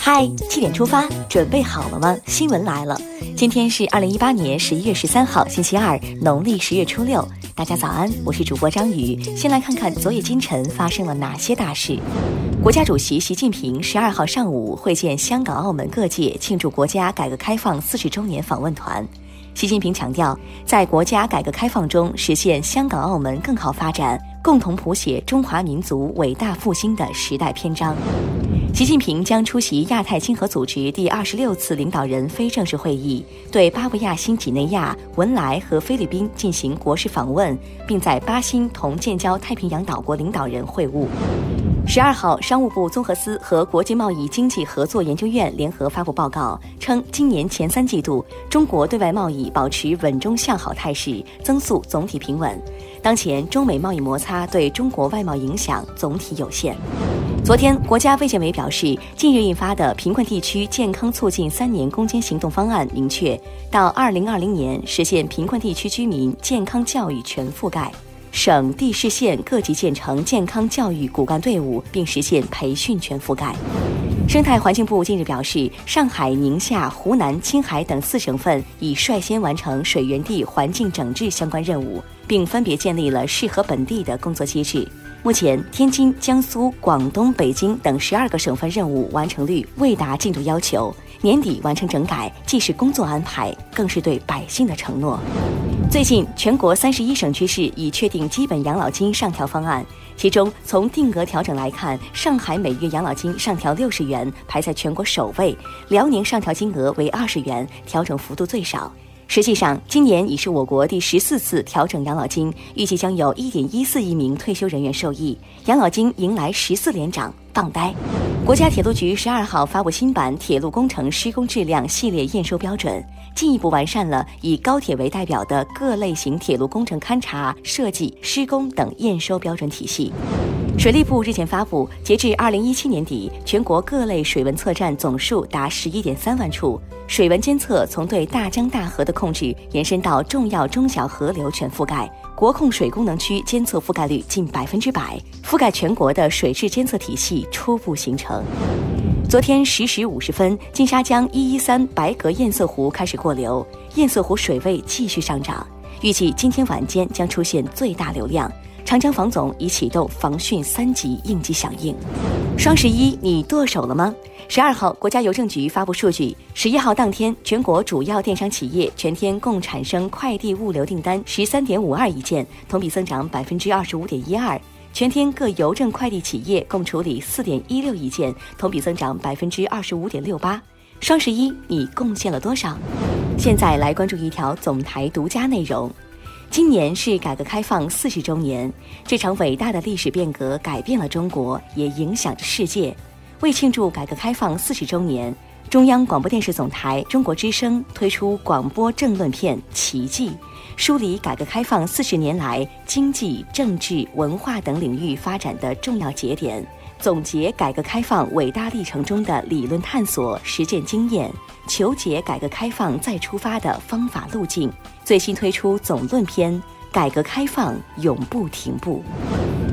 嗨，七点出发，准备好了吗？新闻来了，今天是二零一八年十一月十三号，星期二，农历十月初六。大家早安，我是主播张宇。先来看看昨夜今晨发生了哪些大事。国家主席习近平十二号上午会见香港、澳门各界庆祝国家改革开放四十周年访问团。习近平强调，在国家改革开放中实现香港、澳门更好发展，共同谱写中华民族伟大复兴的时代篇章。习近平将出席亚太经合组织第二十六次领导人非正式会议，对巴布亚新几内亚、文莱和菲律宾进行国事访问，并在巴新同建交太平洋岛国领导人会晤。十二号，商务部综合司和国际贸易经济合作研究院联合发布报告称，今年前三季度中国对外贸易保持稳中向好态势，增速总体平稳。当前中美贸易摩擦对中国外贸影响总体有限。昨天，国家卫健委表示，近日印发的《贫困地区健康促进三年攻坚行动方案》明确，到二零二零年实现贫困地区居民健康教育全覆盖，省地市县各级建成健康教育骨干队伍，并实现培训全覆盖。生态环境部近日表示，上海、宁夏、湖南、青海等四省份已率先完成水源地环境整治相关任务，并分别建立了适合本地的工作机制。目前，天津、江苏、广东、北京等十二个省份任务完成率未达进度要求。年底完成整改，既是工作安排，更是对百姓的承诺。最近，全国三十一省区市已确定基本养老金上调方案，其中从定额调整来看，上海每月养老金上调六十元，排在全国首位；辽宁上调金额为二十元，调整幅度最少。实际上，今年已是我国第十四次调整养老金，预计将有一点一四亿名退休人员受益，养老金迎来十四连涨，放呆。国家铁路局十二号发布新版铁路工程施工质量系列验收标准，进一步完善了以高铁为代表的各类型铁路工程勘察、设计、施工等验收标准体系。水利部日前发布，截至二零一七年底，全国各类水文测站总数达十一点三万处，水文监测从对大江大河的控制延伸到重要中小河流全覆盖，国控水功能区监测覆盖率近百分之百，覆盖全国的水质监测体系初步形成。昨天十时五十分，金沙江一一三白格堰塞湖开始过流，堰塞湖水位继续上涨，预计今天晚间将出现最大流量。长江防总已启动防汛三级应急响应。双十一你剁手了吗？十二号，国家邮政局发布数据，十一号当天，全国主要电商企业全天共产生快递物流订单十三点五二亿件，同比增长百分之二十五点一二。全天各邮政快递企业共处理四点一六亿件，同比增长百分之二十五点六八。双十一你贡献了多少？现在来关注一条总台独家内容。今年是改革开放四十周年，这场伟大的历史变革改变了中国，也影响着世界。为庆祝改革开放四十周年，中央广播电视总台中国之声推出广播政论片《奇迹》，梳理改革开放四十年来经济、政治、文化等领域发展的重要节点。总结改革开放伟大历程中的理论探索、实践经验，求解改革开放再出发的方法路径。最新推出总论篇《改革开放永不停步》。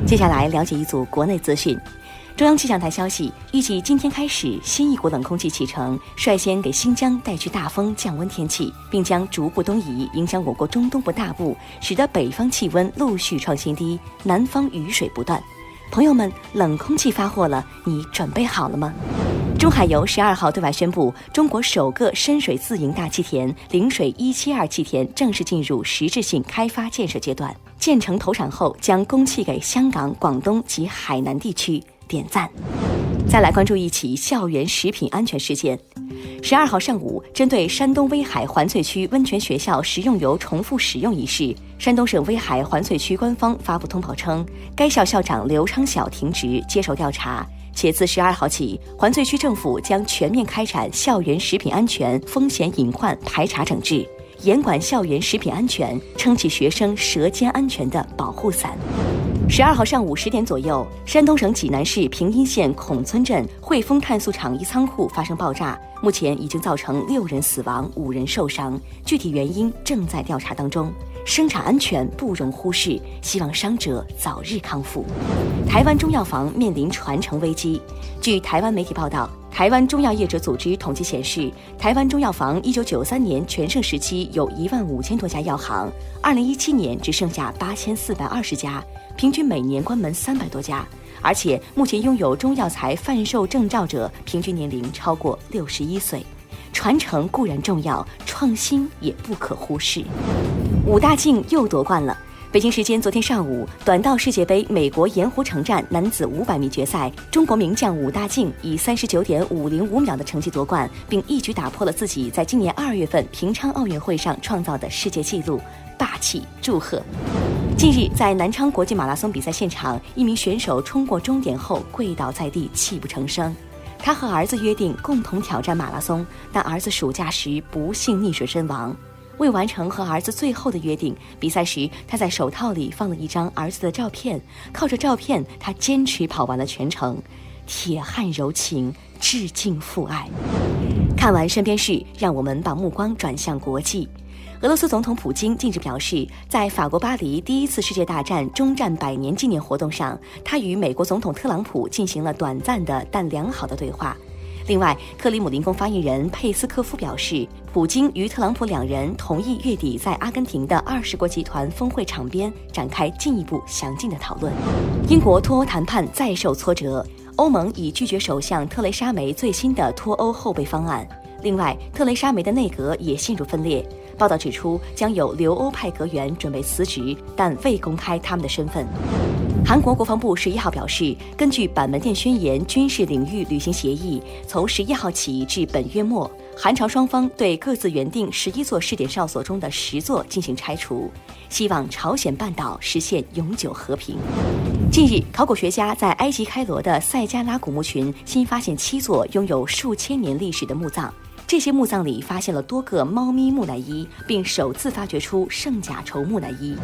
接下来了解一组国内资讯。中央气象台消息，预计今天开始，新一股冷空气启程，率先给新疆带去大风降温天气，并将逐步东移，影响我国中东部大部，使得北方气温陆续创新低，南方雨水不断。朋友们，冷空气发货了，你准备好了吗？中海油十二号对外宣布，中国首个深水自营大气田——陵水一七二气田正式进入实质性开发建设阶段，建成投产后将供气给香港、广东及海南地区。点赞。再来关注一起校园食品安全事件。十二号上午，针对山东威海环翠区温泉学校食用油重复使用一事，山东省威海环翠区官方发布通报称，该校校长刘昌晓停职接受调查，且自十二号起，环翠区政府将全面开展校园食品安全风险隐患排查整治，严管校园食品安全，撑起学生舌尖安全的保护伞。十二号上午十点左右，山东省济南市平阴县孔村镇汇丰碳素厂一仓库发生爆炸，目前已经造成六人死亡、五人受伤，具体原因正在调查当中。生产安全不容忽视，希望伤者早日康复。台湾中药房面临传承危机。据台湾媒体报道，台湾中药业者组织统计显示，台湾中药房一九九三年全盛时期有一万五千多家药行，二零一七年只剩下八千四百二十家，平均每年关门三百多家。而且目前拥有中药材贩售证照者平均年龄超过六十一岁。传承固然重要，创新也不可忽视。武大靖又夺冠了。北京时间昨天上午，短道世界杯美国盐湖城站男子500米决赛，中国名将武大靖以39.505秒的成绩夺冠，并一举打破了自己在今年2月份平昌奥运会上创造的世界纪录，霸气！祝贺！近日，在南昌国际马拉松比赛现场，一名选手冲过终点后跪倒在地，泣不成声。他和儿子约定共同挑战马拉松，但儿子暑假时不幸溺水身亡。为完成和儿子最后的约定，比赛时他在手套里放了一张儿子的照片，靠着照片，他坚持跑完了全程。铁汉柔情，致敬父爱。看完身边事，让我们把目光转向国际。俄罗斯总统普京近日表示，在法国巴黎第一次世界大战终战百年纪念活动上，他与美国总统特朗普进行了短暂的但良好的对话。另外，克里姆林宫发言人佩斯科夫表示，普京与特朗普两人同意月底在阿根廷的二十国集团峰会场边展开进一步详尽的讨论。英国脱欧谈判再受挫折，欧盟已拒绝首相特蕾莎梅最新的脱欧后备方案。另外，特蕾莎梅的内阁也陷入分裂。报道指出，将有留欧派阁员准备辞职，但未公开他们的身份。韩国国防部十一号表示，根据板门店宣言军事领域履行协议，从十一号起至本月末，韩朝双方对各自原定十一座试点哨所中的十座进行拆除，希望朝鲜半岛实现永久和平。近日，考古学家在埃及开罗的塞加拉古墓群新发现七座拥有数千年历史的墓葬。这些墓葬里发现了多个猫咪木乃伊，并首次发掘出圣甲虫木乃伊。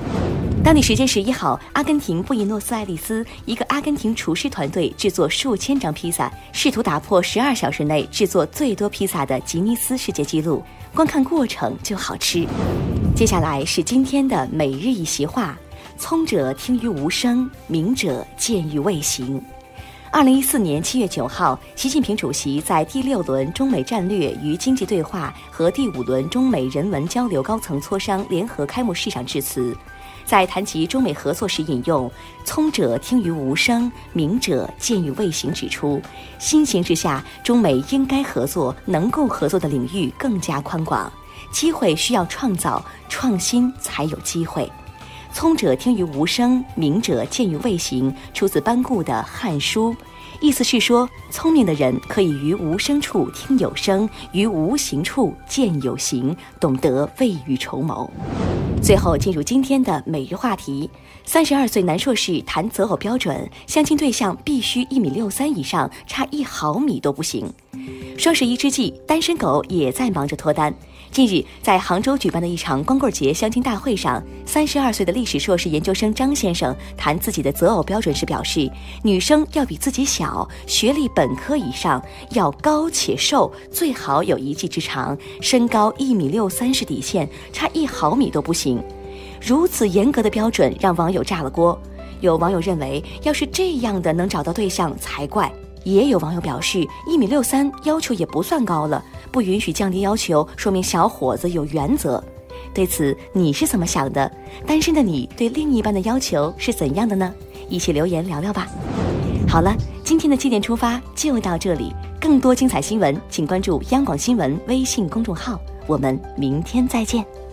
当地时间十一号，阿根廷布宜诺斯艾利斯一个阿根廷厨师团队制作数千张披萨，试图打破十二小时内制作最多披萨的吉尼斯世界纪录。光看过程就好吃。接下来是今天的每日一席话：聪者听于无声，明者见于未形。二零一四年七月九号，习近平主席在第六轮中美战略与经济对话和第五轮中美人文交流高层磋商联合开幕式上致辞，在谈及中美合作时引用“聪者听于无声，明者见于未形”，指出新形势下中美应该合作、能够合作的领域更加宽广，机会需要创造，创新才有机会。聪者听于无声，明者见于未形，出自班固的《汉书》，意思是说，聪明的人可以于无声处听有声，于无形处见有形，懂得未雨绸缪。最后进入今天的每日话题：三十二岁男硕士谈择偶标准，相亲对象必须一米六三以上，差一毫米都不行。双十一之际，单身狗也在忙着脱单。近日，在杭州举办的一场光棍节相亲大会上，三十二岁的历史硕士研究生张先生谈自己的择偶标准时表示，女生要比自己小，学历本科以上，要高且瘦，最好有一技之长，身高一米六三是底线，差一毫米都不行。如此严格的标准让网友炸了锅。有网友认为，要是这样的能找到对象才怪。也有网友表示，一米六三要求也不算高了，不允许降低要求，说明小伙子有原则。对此你是怎么想的？单身的你对另一半的要求是怎样的呢？一起留言聊聊吧。好了，今天的七点出发就到这里，更多精彩新闻，请关注央广新闻微信公众号。我们明天再见。